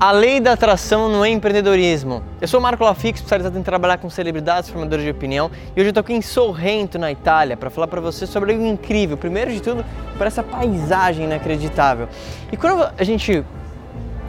A lei da atração no empreendedorismo. Eu sou Marco Lafix, especializado em trabalhar com celebridades, formadores de opinião, e hoje eu estou aqui em Sorrento, na Itália, para falar para você sobre algo incrível. Primeiro de tudo, para essa paisagem inacreditável. E quando a gente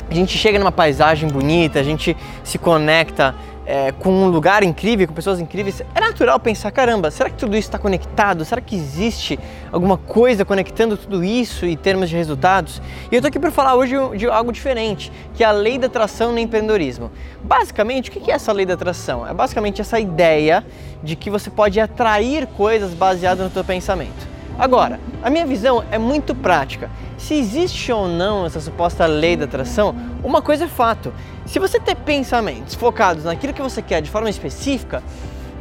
a gente chega numa paisagem bonita, a gente se conecta é, com um lugar incrível, com pessoas incríveis, é natural pensar: caramba, será que tudo isso está conectado? Será que existe alguma coisa conectando tudo isso em termos de resultados? E eu tô aqui para falar hoje de algo diferente, que é a lei da atração no empreendedorismo. Basicamente, o que é essa lei da atração? É basicamente essa ideia de que você pode atrair coisas baseadas no seu pensamento. Agora, a minha visão é muito prática. Se existe ou não essa suposta lei da atração, uma coisa é fato. Se você ter pensamentos focados naquilo que você quer de forma específica,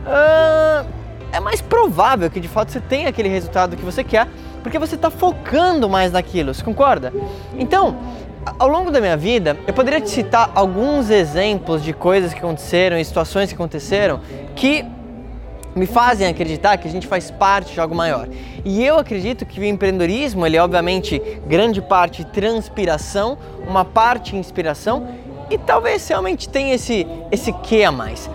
uh, é mais provável que de fato você tenha aquele resultado que você quer, porque você está focando mais naquilo, você concorda? Então, ao longo da minha vida, eu poderia te citar alguns exemplos de coisas que aconteceram e situações que aconteceram que me fazem acreditar que a gente faz parte de algo maior. E eu acredito que o empreendedorismo, ele é obviamente grande parte transpiração, uma parte inspiração e talvez realmente tenha esse esse que a mais.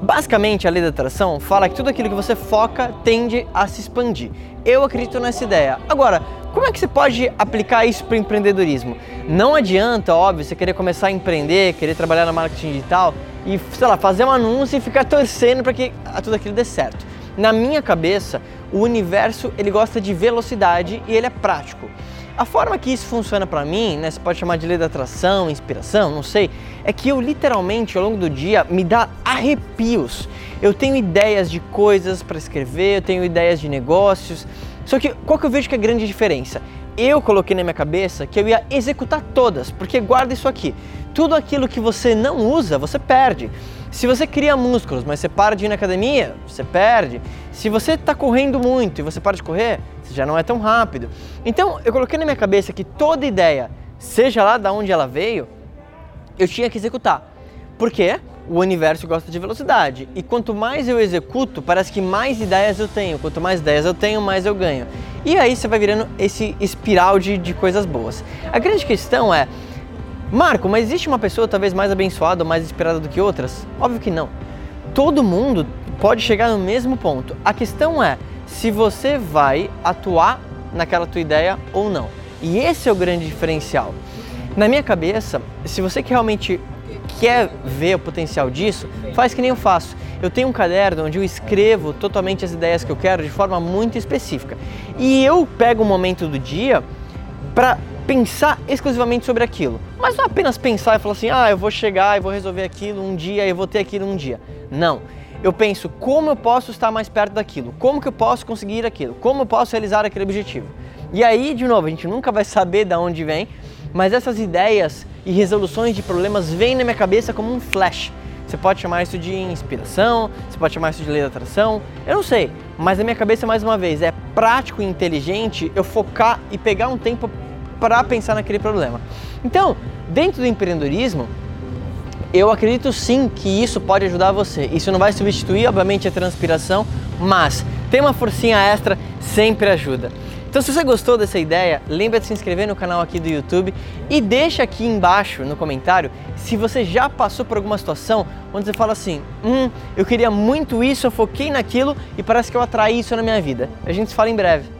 Basicamente, a lei da atração fala que tudo aquilo que você foca tende a se expandir. Eu acredito nessa ideia. Agora, como é que você pode aplicar isso para o empreendedorismo? Não adianta, óbvio, você querer começar a empreender, querer trabalhar na marketing digital e, sei lá, fazer um anúncio e ficar torcendo para que tudo aquilo dê certo. Na minha cabeça, o universo ele gosta de velocidade e ele é prático. A forma que isso funciona para mim, né, você pode chamar de lei da atração, inspiração, não sei, é que eu literalmente ao longo do dia me dá arrepios. Eu tenho ideias de coisas para escrever, eu tenho ideias de negócios. Só que qual que eu vejo que é a grande diferença? Eu coloquei na minha cabeça que eu ia executar todas, porque guarda isso aqui. Tudo aquilo que você não usa, você perde. Se você cria músculos, mas você para de ir na academia, você perde. Se você está correndo muito e você para de correr, você já não é tão rápido. Então, eu coloquei na minha cabeça que toda ideia, seja lá de onde ela veio, eu tinha que executar. Por quê? O universo gosta de velocidade. E quanto mais eu executo, parece que mais ideias eu tenho. Quanto mais ideias eu tenho, mais eu ganho. E aí você vai virando esse espiral de, de coisas boas. A grande questão é, Marco, mas existe uma pessoa talvez mais abençoada ou mais inspirada do que outras? Óbvio que não. Todo mundo pode chegar no mesmo ponto. A questão é se você vai atuar naquela tua ideia ou não. E esse é o grande diferencial. Na minha cabeça, se você realmente quer ver o potencial disso, faz que nem eu faço. Eu tenho um caderno onde eu escrevo totalmente as ideias que eu quero de forma muito específica. E eu pego um momento do dia para pensar exclusivamente sobre aquilo. Mas não apenas pensar e falar assim, ah, eu vou chegar e vou resolver aquilo um dia e vou ter aquilo um dia. Não. Eu penso como eu posso estar mais perto daquilo, como que eu posso conseguir aquilo, como eu posso realizar aquele objetivo. E aí, de novo, a gente nunca vai saber de onde vem, mas essas ideias e resoluções de problemas vêm na minha cabeça como um flash. Você pode chamar isso de inspiração, você pode chamar isso de lei da atração, eu não sei, mas na minha cabeça, mais uma vez, é prático e inteligente eu focar e pegar um tempo para pensar naquele problema. Então, dentro do empreendedorismo, eu acredito sim que isso pode ajudar você. Isso não vai substituir, obviamente, a transpiração, mas ter uma forcinha extra sempre ajuda. Então, se você gostou dessa ideia, lembra de se inscrever no canal aqui do YouTube e deixa aqui embaixo no comentário se você já passou por alguma situação onde você fala assim: hum, eu queria muito isso, eu foquei naquilo e parece que eu atraí isso na minha vida. A gente se fala em breve.